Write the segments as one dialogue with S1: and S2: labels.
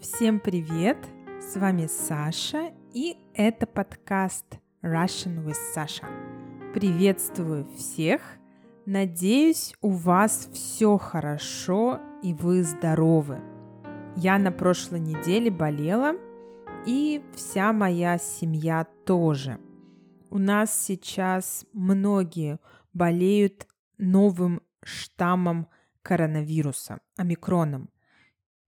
S1: Всем привет! С вами Саша, и это подкаст Russian with Sasha. Приветствую всех! Надеюсь, у вас все хорошо и вы здоровы. Я на прошлой неделе болела, и вся моя семья тоже. У нас сейчас многие болеют новым штаммом коронавируса, омикроном –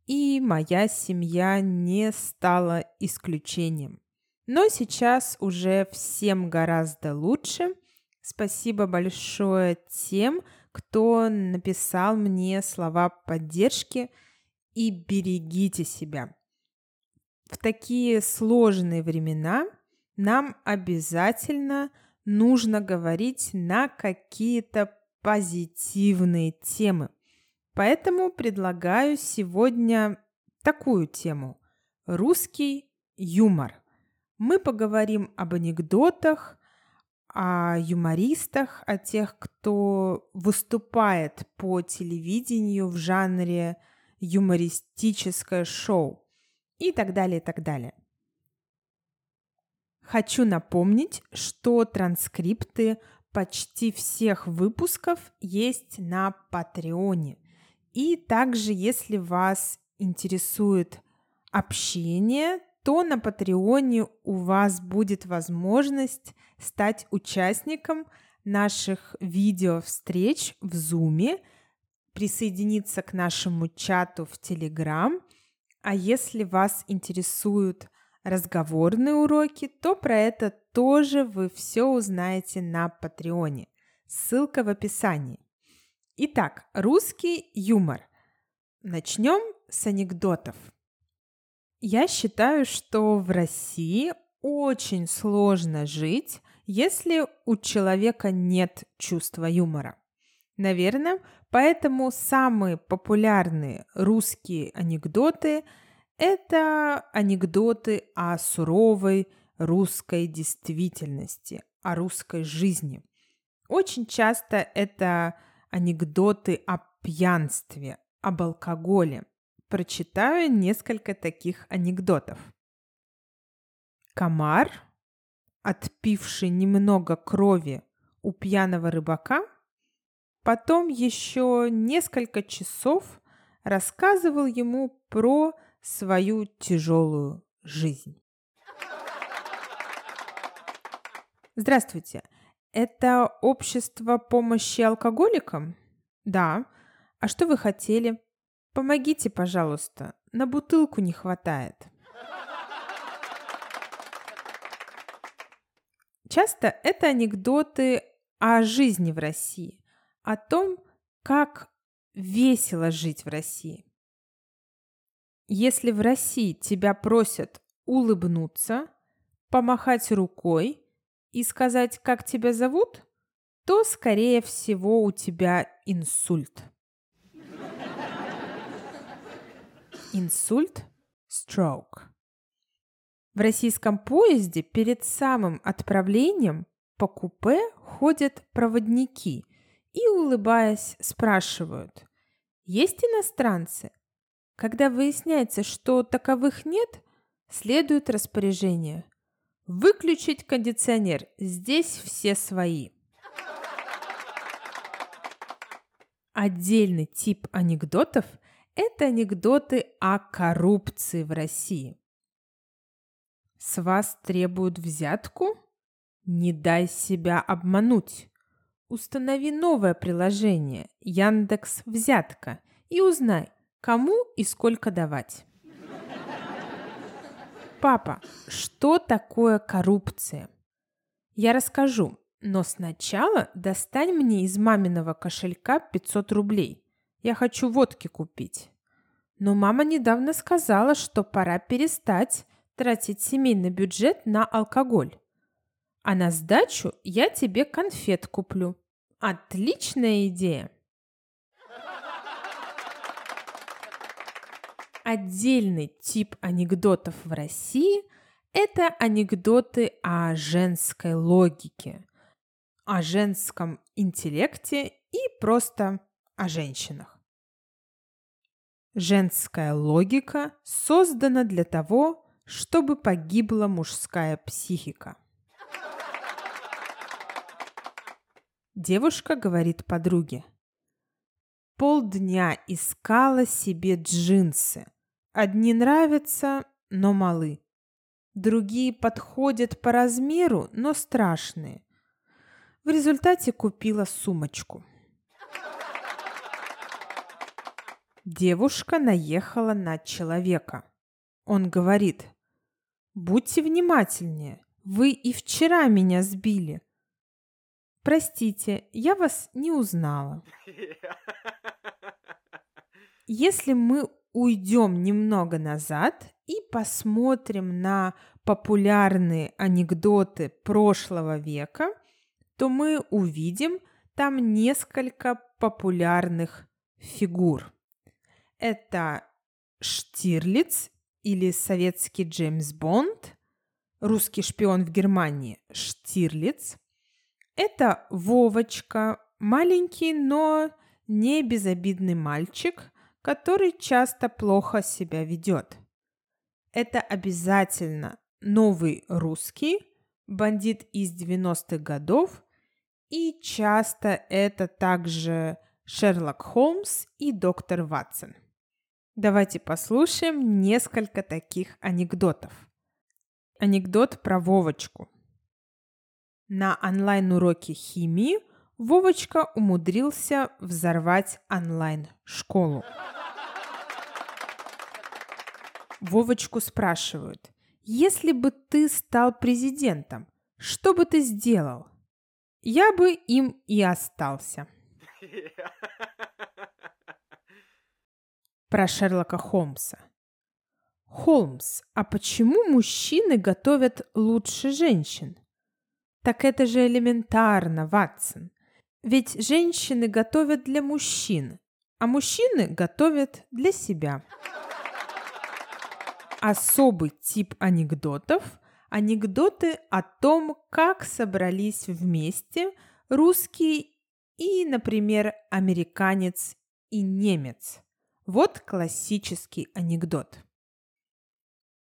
S1: и моя семья не стала исключением. Но сейчас уже всем гораздо лучше. Спасибо большое тем, кто написал мне слова поддержки и берегите себя. В такие сложные времена нам обязательно нужно говорить на какие-то позитивные темы – Поэтому предлагаю сегодня такую тему – русский юмор. Мы поговорим об анекдотах, о юмористах, о тех, кто выступает по телевидению в жанре юмористическое шоу и так далее, и так далее. Хочу напомнить, что транскрипты почти всех выпусков есть на Патреоне – и также, если вас интересует общение, то на Патреоне у вас будет возможность стать участником наших видео-встреч в Зуме, присоединиться к нашему чату в Телеграм. А если вас интересуют разговорные уроки, то про это тоже вы все узнаете на Патреоне. Ссылка в описании. Итак, русский юмор. Начнем с анекдотов. Я считаю, что в России очень сложно жить, если у человека нет чувства юмора. Наверное, поэтому самые популярные русские анекдоты – это анекдоты о суровой русской действительности, о русской жизни. Очень часто это анекдоты о пьянстве, об алкоголе. Прочитаю несколько таких анекдотов. Комар, отпивший немного крови у пьяного рыбака, потом еще несколько часов рассказывал ему про свою тяжелую жизнь. Здравствуйте, это общество помощи алкоголикам? Да. А что вы хотели? Помогите, пожалуйста. На бутылку не хватает. Часто это анекдоты о жизни в России, о том, как весело жить в России. Если в России тебя просят улыбнуться, помахать рукой и сказать, как тебя зовут, то, скорее всего, у тебя инсульт. Инсульт – stroke. В российском поезде перед самым отправлением по купе ходят проводники и, улыбаясь, спрашивают, есть иностранцы? Когда выясняется, что таковых нет, следует распоряжение Выключить кондиционер. Здесь все свои. Отдельный тип анекдотов – это анекдоты о коррупции в России. С вас требуют взятку? Не дай себя обмануть. Установи новое приложение Яндекс Взятка и узнай, кому и сколько давать. Папа, что такое коррупция? Я расскажу, но сначала достань мне из маминого кошелька 500 рублей. Я хочу водки купить. Но мама недавно сказала, что пора перестать тратить семейный бюджет на алкоголь. А на сдачу я тебе конфет куплю. Отличная идея! Отдельный тип анекдотов в России – это анекдоты о женской логике, о женском интеллекте и просто о женщинах. Женская логика создана для того, чтобы погибла мужская психика. Девушка говорит подруге. Полдня искала себе джинсы. Одни нравятся, но малы. Другие подходят по размеру, но страшные. В результате купила сумочку. Девушка наехала на человека. Он говорит, «Будьте внимательнее, вы и вчера меня сбили. Простите, я вас не узнала. Если мы уйдем немного назад и посмотрим на популярные анекдоты прошлого века, то мы увидим там несколько популярных фигур. Это Штирлиц или советский Джеймс Бонд, русский шпион в Германии Штирлиц. Это Вовочка, маленький, но не безобидный мальчик, который часто плохо себя ведет. Это обязательно новый русский, бандит из 90-х годов, и часто это также Шерлок Холмс и доктор Ватсон. Давайте послушаем несколько таких анекдотов. Анекдот про Вовочку. На онлайн-уроке химии Вовочка умудрился взорвать онлайн-школу. Вовочку спрашивают, если бы ты стал президентом, что бы ты сделал? Я бы им и остался. Про Шерлока Холмса. Холмс, а почему мужчины готовят лучше женщин? Так это же элементарно, Ватсон. Ведь женщины готовят для мужчин, а мужчины готовят для себя. Особый тип анекдотов – анекдоты о том, как собрались вместе русский и, например, американец и немец. Вот классический анекдот.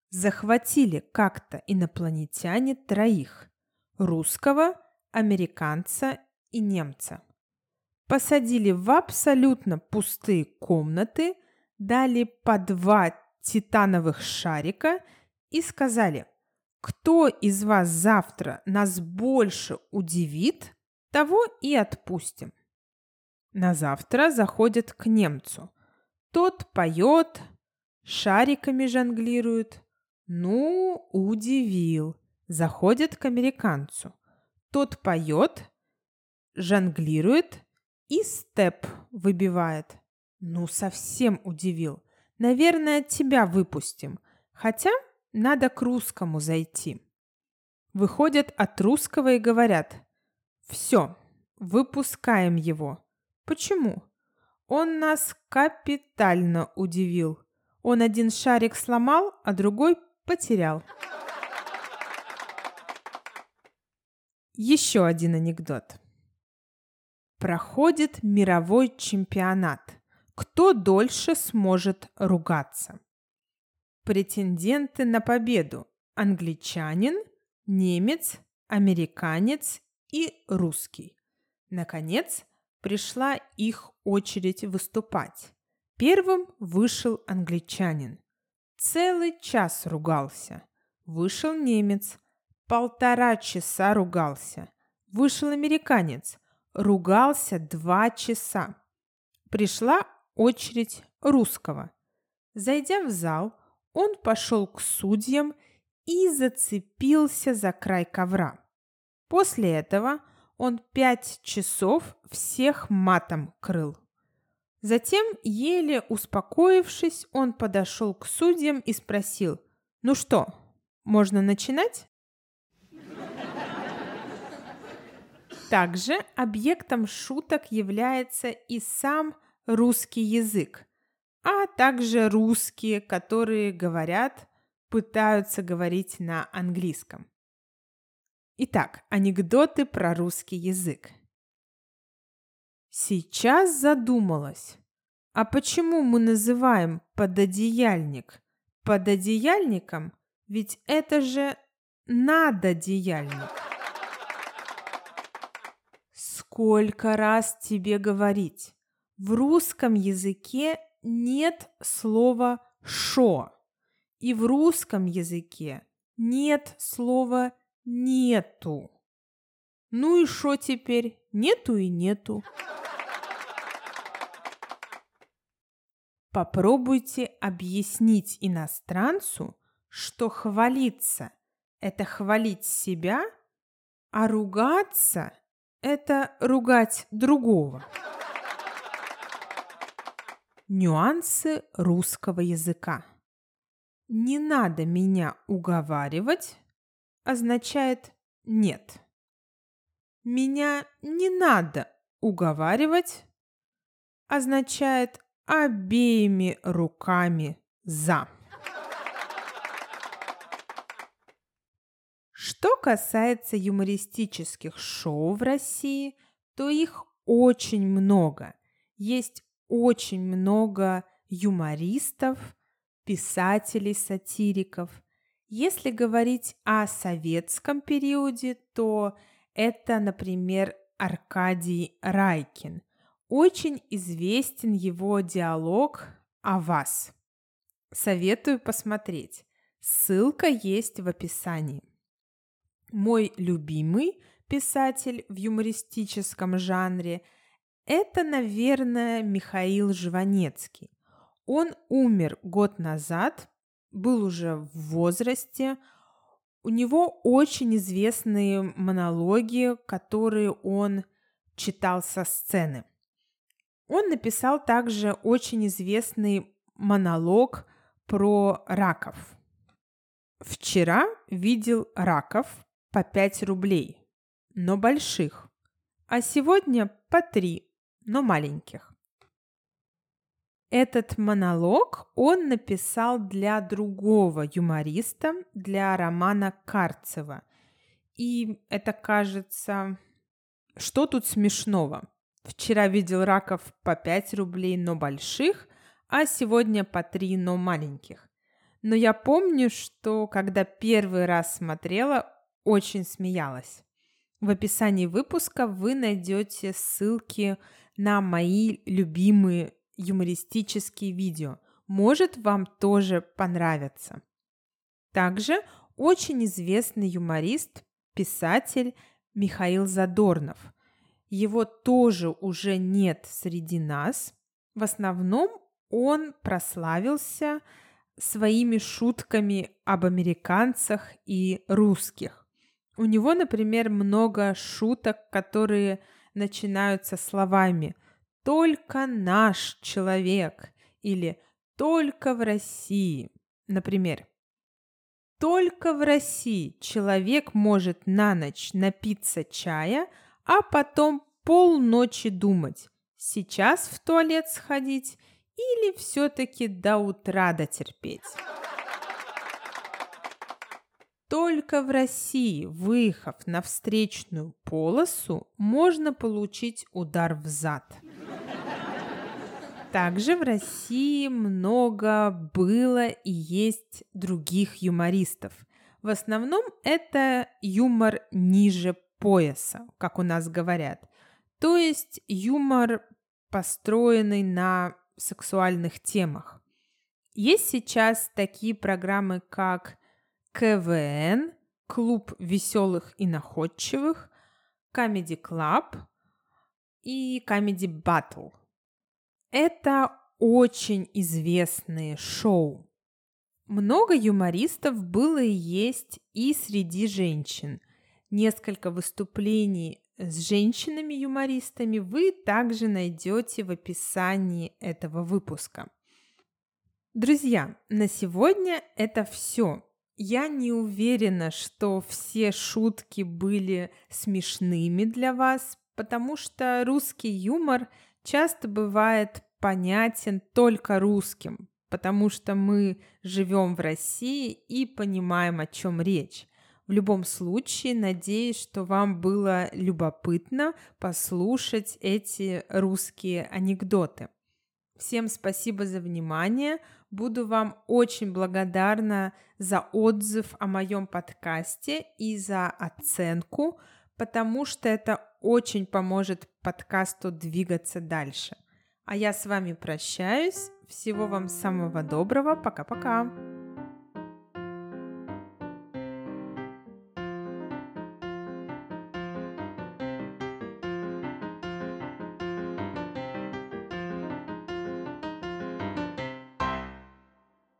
S1: Захватили как-то инопланетяне троих – русского, американца и немца. Посадили в абсолютно пустые комнаты, дали по два титановых шарика и сказали, кто из вас завтра нас больше удивит, того и отпустим. На завтра заходят к немцу. Тот поет, шариками жонглирует. Ну, удивил. Заходит к американцу. Тот поет, жонглирует и степ выбивает. Ну, совсем удивил. Наверное, тебя выпустим. Хотя надо к русскому зайти. Выходят от русского и говорят. Все, выпускаем его. Почему? Он нас капитально удивил. Он один шарик сломал, а другой потерял. Еще один анекдот. Проходит мировой чемпионат. Кто дольше сможет ругаться? Претенденты на победу. Англичанин, немец, американец и русский. Наконец, пришла их очередь выступать. Первым вышел англичанин. Целый час ругался. Вышел немец. Полтора часа ругался. Вышел американец ругался два часа. Пришла очередь русского. Зайдя в зал, он пошел к судьям и зацепился за край ковра. После этого он пять часов всех матом крыл. Затем, еле успокоившись, он подошел к судьям и спросил, «Ну что, можно начинать?» Также объектом шуток является и сам русский язык, а также русские, которые говорят, пытаются говорить на английском. Итак, анекдоты про русский язык. Сейчас задумалась, А почему мы называем пододеяльник пододеяльником? Ведь это же надодеяльник. Сколько раз тебе говорить? В русском языке нет слова «шо». И в русском языке нет слова «нету». Ну и что теперь? Нету и нету. Попробуйте объяснить иностранцу, что хвалиться – это хвалить себя, а ругаться – это ругать другого. Нюансы русского языка. «Не надо меня уговаривать» означает «нет». «Меня не надо уговаривать» означает обеими руками «за». Что касается юмористических шоу в России, то их очень много. Есть очень много юмористов, писателей, сатириков. Если говорить о советском периоде, то это, например, Аркадий Райкин. Очень известен его диалог о вас. Советую посмотреть. Ссылка есть в описании. Мой любимый писатель в юмористическом жанре – это, наверное, Михаил Жванецкий. Он умер год назад, был уже в возрасте. У него очень известные монологи, которые он читал со сцены. Он написал также очень известный монолог про раков. Вчера видел раков по 5 рублей, но больших, а сегодня по 3 но маленьких. Этот монолог он написал для другого юмориста, для Романа Карцева. И это кажется... Что тут смешного? Вчера видел раков по 5 рублей, но больших, а сегодня по 3, но маленьких. Но я помню, что когда первый раз смотрела, очень смеялась. В описании выпуска вы найдете ссылки на мои любимые юмористические видео. Может, вам тоже понравится. Также очень известный юморист, писатель Михаил Задорнов. Его тоже уже нет среди нас. В основном он прославился своими шутками об американцах и русских. У него, например, много шуток, которые начинаются словами «только наш человек» или «только в России». Например, «только в России человек может на ночь напиться чая, а потом полночи думать, сейчас в туалет сходить или все-таки до утра дотерпеть». Только в России, выехав на встречную полосу, можно получить удар в зад. Также в России много было и есть других юмористов. В основном это юмор ниже пояса, как у нас говорят. То есть юмор, построенный на сексуальных темах. Есть сейчас такие программы, как КВН, Клуб веселых и находчивых, Comedy Club и Comedy Battle. Это очень известные шоу. Много юмористов было и есть и среди женщин. Несколько выступлений с женщинами-юмористами вы также найдете в описании этого выпуска. Друзья, на сегодня это все. Я не уверена, что все шутки были смешными для вас, потому что русский юмор часто бывает понятен только русским, потому что мы живем в России и понимаем, о чем речь. В любом случае, надеюсь, что вам было любопытно послушать эти русские анекдоты. Всем спасибо за внимание. Буду вам очень благодарна за отзыв о моем подкасте и за оценку, потому что это очень поможет подкасту двигаться дальше. А я с вами прощаюсь. Всего вам самого доброго. Пока-пока.